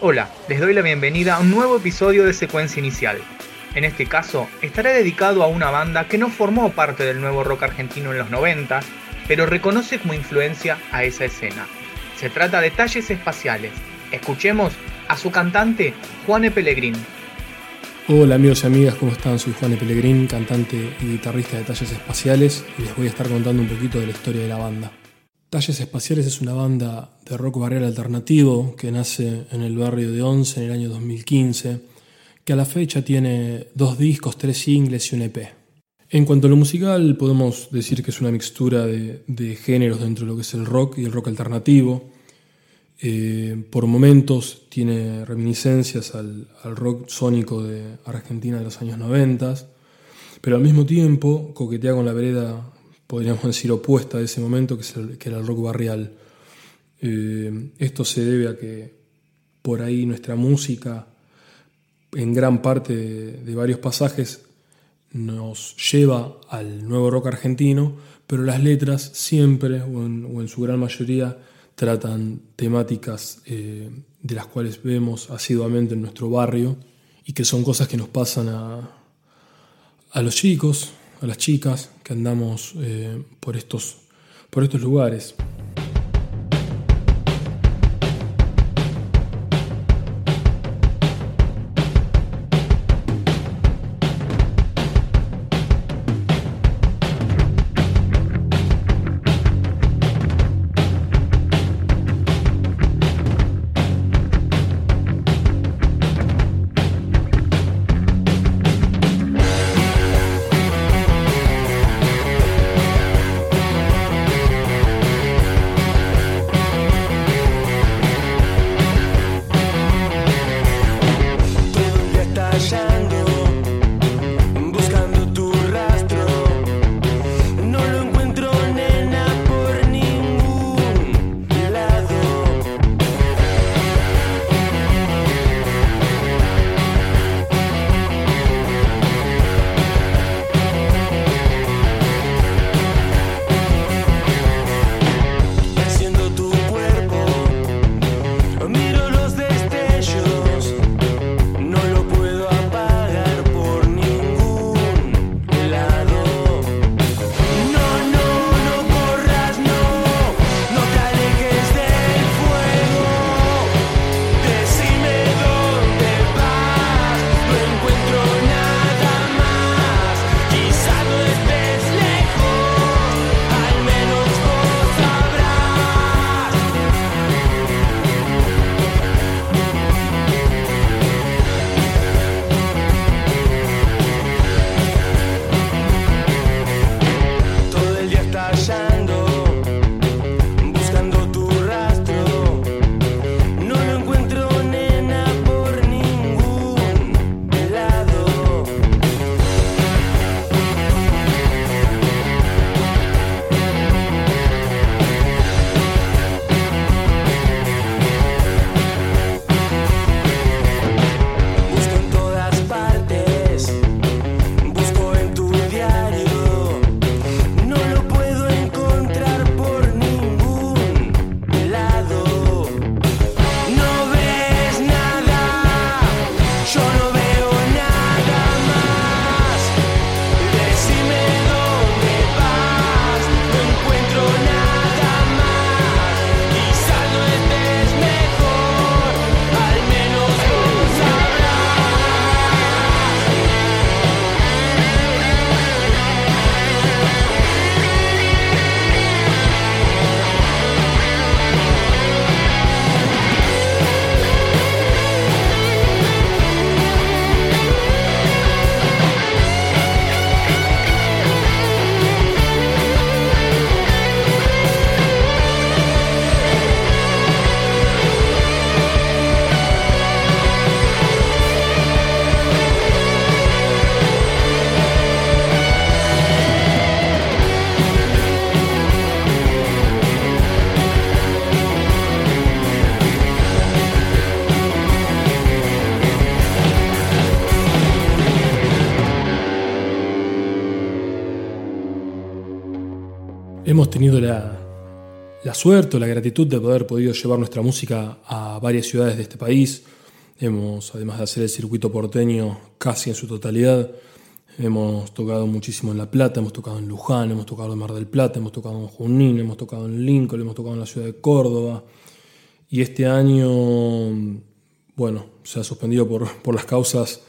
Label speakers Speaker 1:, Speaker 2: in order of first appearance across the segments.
Speaker 1: Hola, les doy la bienvenida a un nuevo episodio de Secuencia Inicial. En este caso, estará dedicado a una banda que no formó parte del nuevo rock argentino en los 90, pero reconoce como influencia a esa escena. Se trata de Talles Espaciales. Escuchemos a su cantante, Juane Pellegrín.
Speaker 2: Hola amigos y amigas, ¿cómo están? Soy Juane Pellegrín, cantante y guitarrista de Talles Espaciales, y les voy a estar contando un poquito de la historia de la banda. Talles Espaciales es una banda de rock barrial alternativo que nace en el barrio de Once en el año 2015, que a la fecha tiene dos discos, tres singles y un EP. En cuanto a lo musical, podemos decir que es una mixtura de, géneros dentro de lo que es el rock y el rock alternativo. Eh, por momentos tiene reminiscencias al, rock sónico de Argentina de los años 90, pero al mismo tiempo coquetea con la vereda podríamos decir, opuesta de ese momento, que, es el, era el rock barrial. Eh, esto se debe a que por ahí nuestra música, en gran parte de, varios pasajes, nos lleva al nuevo rock argentino, pero las letras siempre, o en, su gran mayoría, tratan temáticas eh, de las cuales vemos asiduamente en nuestro barrio y que son cosas que nos pasan a, a los chicos, a las chicas que andamos eh, por, estos, por estos lugares. Tenido la,
Speaker 3: suerte o la gratitud de haber podido llevar nuestra música a varias ciudades de este país. Hemos, además de hacer el circuito porteño casi en su totalidad, hemos tocado muchísimo en La Plata, hemos tocado en Luján, hemos tocado en Mar del Plata, hemos tocado en Junín, hemos tocado en Lincoln, hemos tocado en la ciudad de Córdoba. Y este año, bueno, se ha suspendido por, por las causas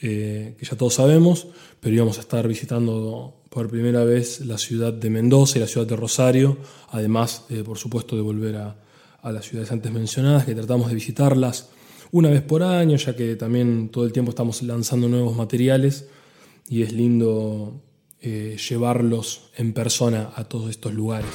Speaker 3: eh, que ya todos sabemos, pero íbamos a estar visitando por primera vez la ciudad de Mendoza y la ciudad de Rosario, además, por supuesto, de volver a, las ciudades antes mencionadas, que tratamos de visitarlas una vez por año, ya que también todo el tiempo estamos lanzando nuevos materiales y es lindo eh, llevarlos en persona a todos estos lugares.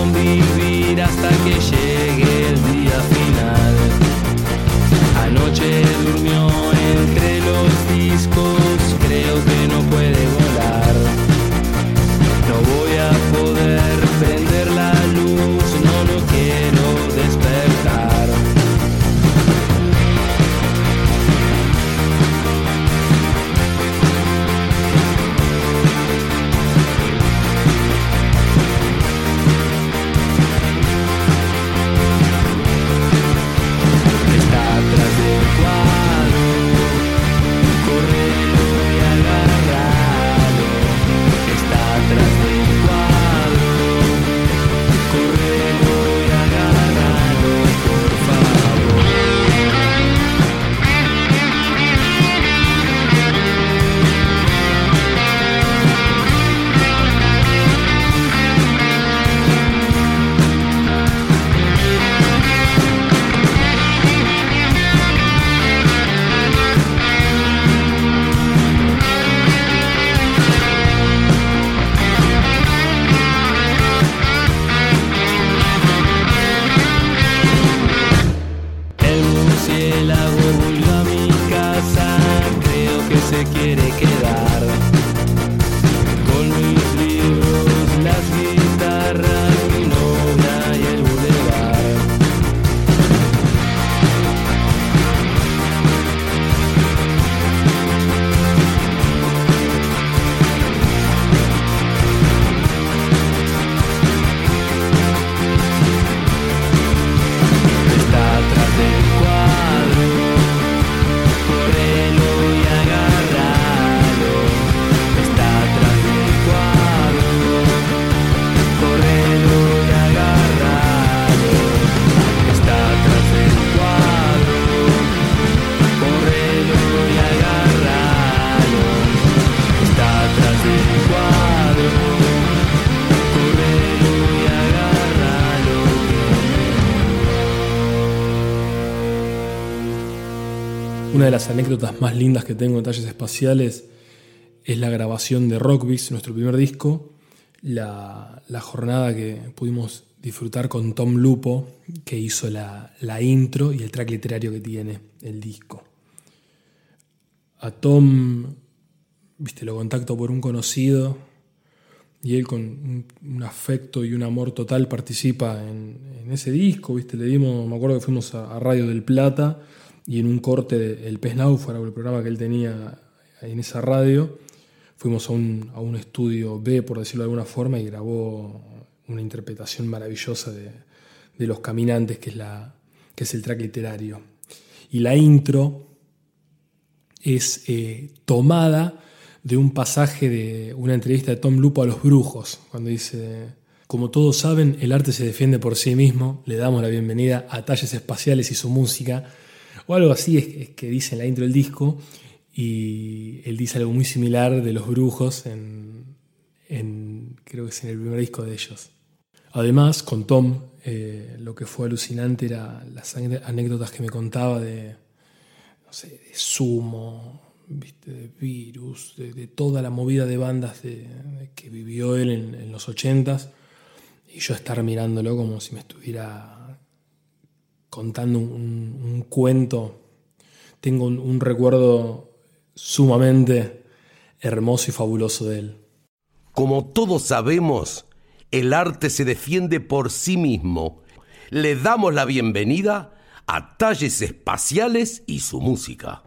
Speaker 3: convivir hasta que llegue. Una de las anécdotas más lindas que tengo en talles espaciales es la grabación de Rockbeats, nuestro primer disco, la, jornada que pudimos disfrutar con Tom Lupo, que hizo la, intro y el track literario que tiene el disco. A Tom, viste, lo contacto por un conocido y él con un, afecto y un amor total participa en, ese disco, viste, le dimos, me acuerdo que fuimos a Radio del Plata y en un corte de El Pez Náufrago, el programa que él tenía en esa radio, fuimos a un, a un estudio B, por decirlo de alguna forma, y grabó una interpretación maravillosa de, de Los Caminantes, que es, la, que es el track literario. Y la intro es eh, tomada de un pasaje de una entrevista de Tom Lupo a los brujos, cuando dice, como todos saben, el arte se defiende por sí mismo, le damos la bienvenida a Talles Espaciales y su música, o algo así es, que dice en la intro del disco, y él dice algo muy similar de los brujos en, creo que es en el primer disco de ellos. Además, con Tom, eh, lo que fue alucinante era las anécdotas que me contaba de, no sé, de Sumo, de Virus, de, toda la movida de bandas que vivió él en, los ochentas, y yo estar mirándolo como si me estuviera contando un, cuento. Tengo un, recuerdo sumamente hermoso y fabuloso de él.
Speaker 2: Como todos sabemos, el arte se defiende por sí mismo. Le damos la bienvenida a Talles Espaciales y su música.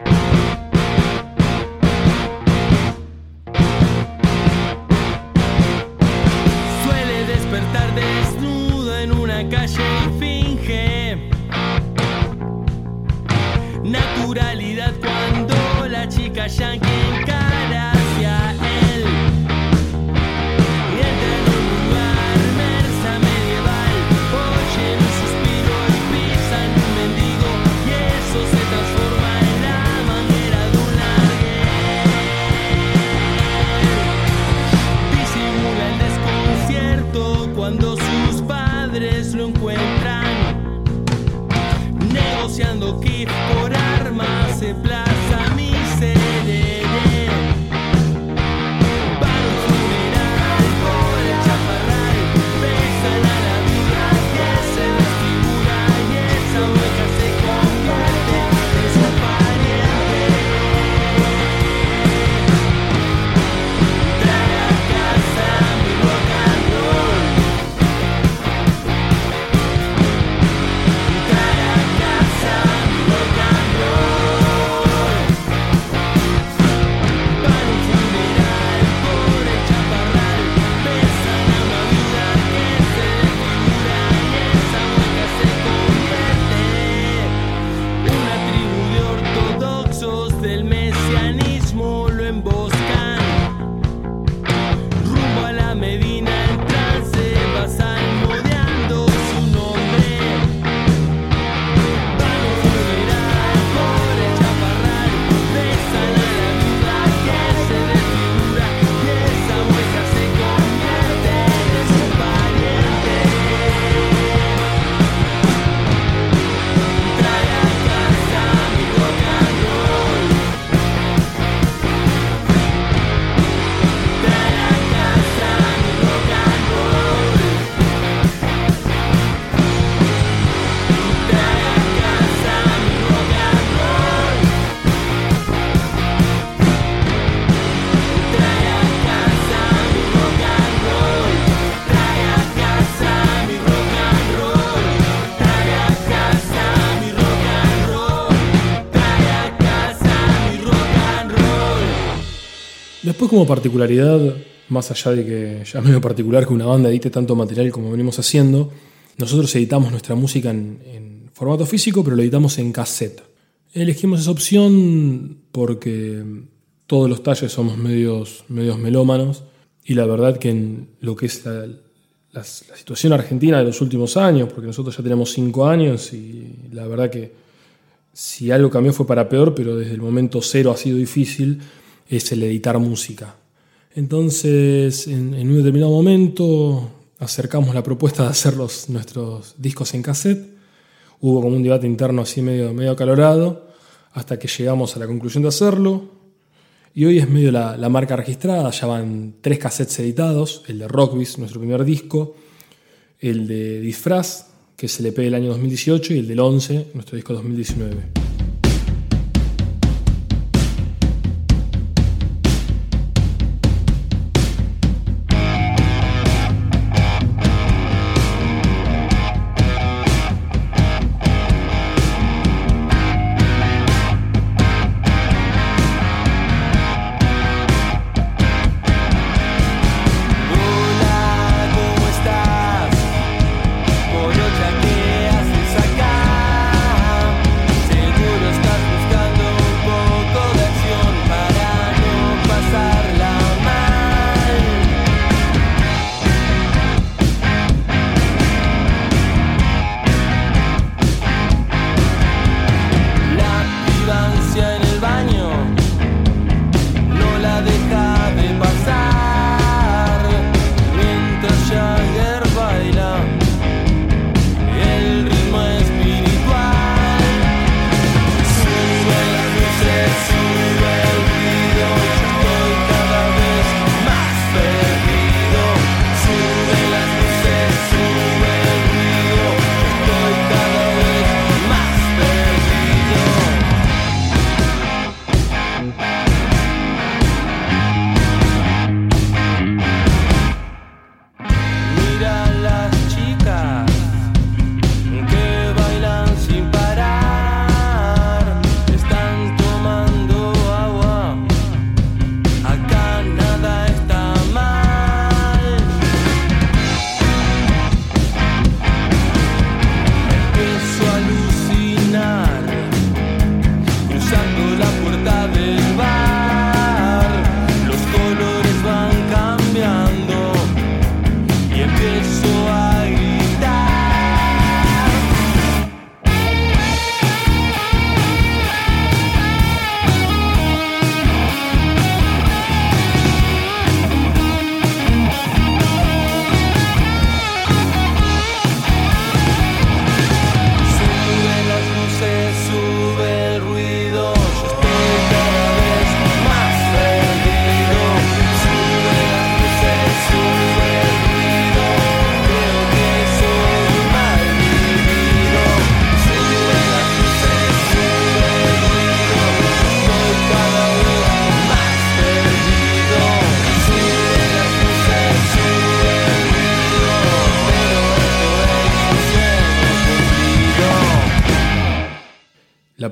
Speaker 3: Como particularidad, más allá de que ya medio particular que una banda edite tanto material como venimos haciendo, nosotros editamos nuestra música en, formato físico, pero lo editamos en cassette. Elegimos esa opción porque todos los talles somos medios, medios melómanos y la verdad que en lo que es la, la, situación argentina de los últimos años, porque nosotros ya tenemos cinco años y la verdad que si algo cambió fue para peor, pero desde el momento cero ha sido difícil es el editar música. Entonces, en, un determinado momento, acercamos la propuesta de hacer los, nuestros discos en cassette. Hubo como un debate interno así medio, medio acalorado, hasta que llegamos a la conclusión de hacerlo. Y hoy es medio la, la marca registrada, ya van tres cassettes editados, el de Rockbiz, nuestro primer disco, el de Disfraz, que es el EP del año 2018, y el del 11, nuestro disco 2019.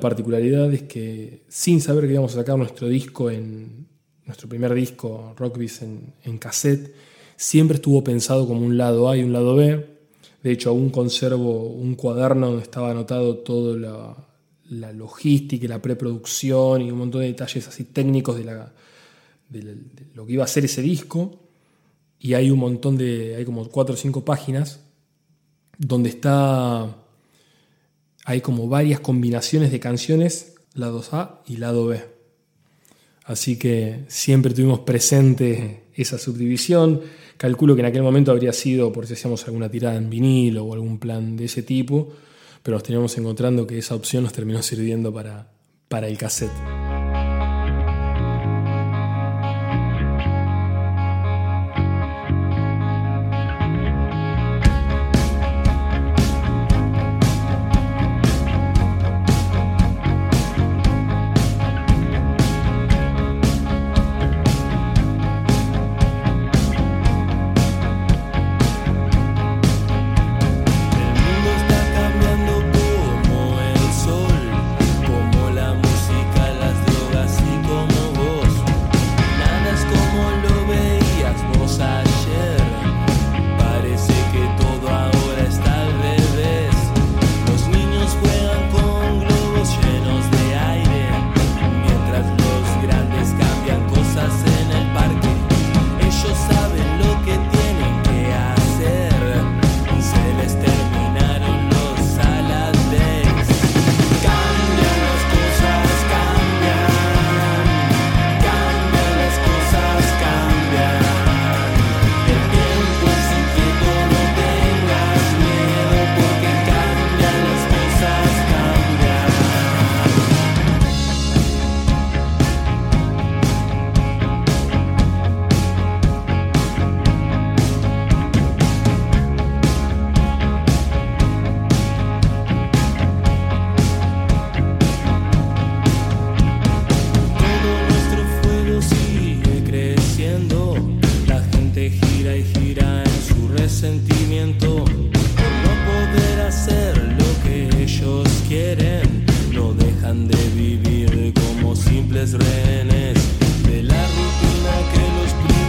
Speaker 2: Particularidad es que sin saber que íbamos a sacar nuestro disco en nuestro primer disco, Rockbiz en, en cassette, siempre estuvo pensado como un lado A y un lado B. De hecho, aún conservo un cuaderno donde estaba anotado toda la, la logística y la preproducción y un montón de detalles así técnicos de, de, lo que iba a ser ese disco. Y hay un montón de, hay como cuatro o cinco páginas donde está, hay como varias combinaciones de canciones, lado A y lado B. Así que siempre tuvimos presente esa subdivisión. Calculo que en aquel momento habría sido por si hacíamos alguna tirada en vinilo o algún plan de ese tipo, pero nos teníamos encontrando que esa opción nos terminó sirviendo para, para el cassette.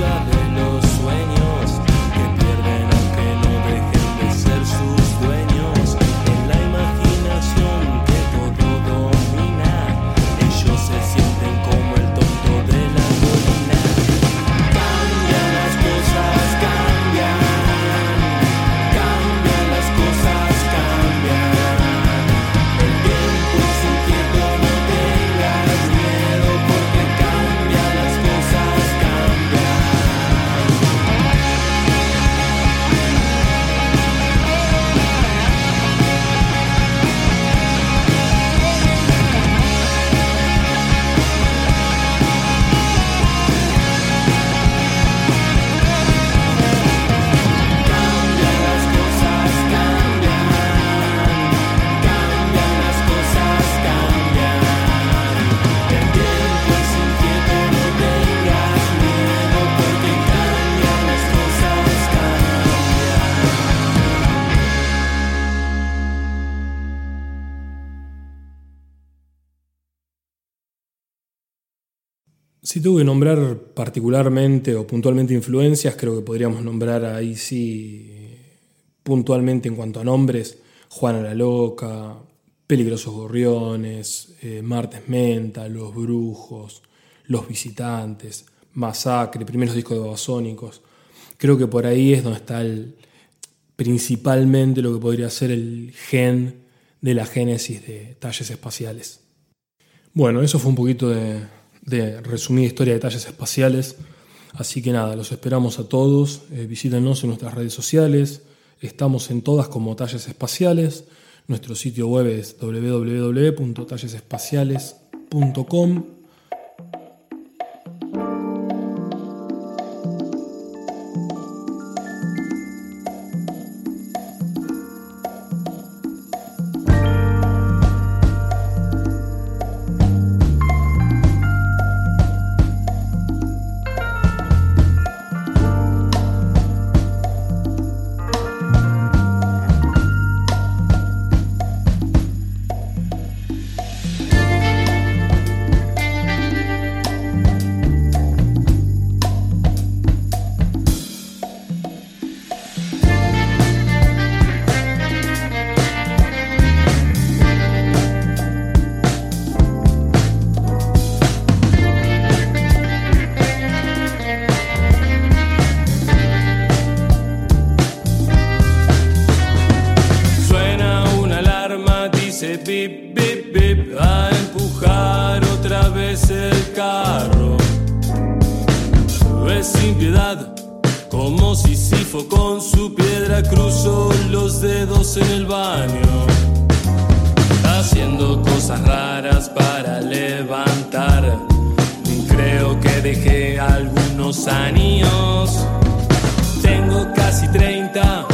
Speaker 2: Si tuve que nombrar particularmente o puntualmente influencias, creo que podríamos nombrar ahí sí puntualmente en cuanto a nombres, Juana la Loca, Peligrosos Gorriones, eh, Martes Menta, Los Brujos, Los Visitantes, Masacre, primeros discos de Babasónicos. Creo que por ahí es donde está principalmente lo que podría ser el gen de la génesis de talles espaciales. Bueno, eso fue un poquito de, de resumida historia de talles espaciales. Así que nada, los esperamos a todos. Eh, visítenos en nuestras redes sociales. Estamos en todas como talles espaciales. Nuestro sitio web es www.tallesespaciales.com Sin piedad, como si Sifo con su piedra cruzó los dedos en el baño. Haciendo cosas raras para levantar. Creo que dejé algunos años. Tengo casi 30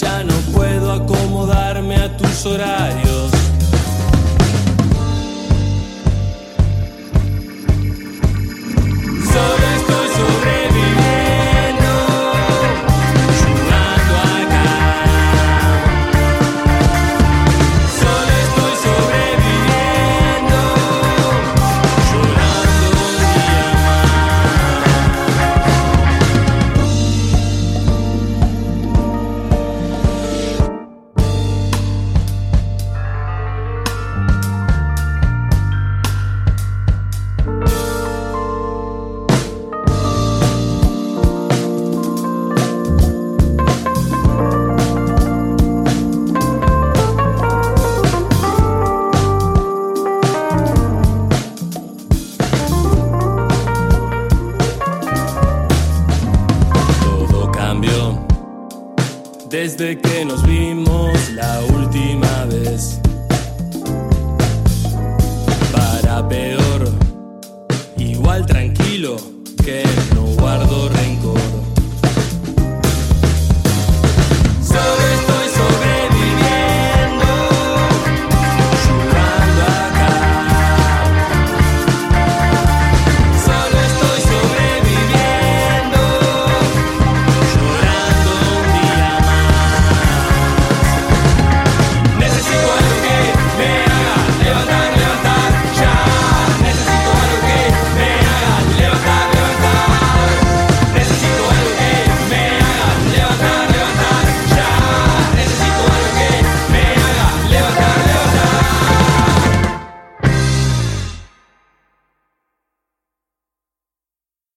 Speaker 2: ya no puedo acomodarme a tus horarios. Desde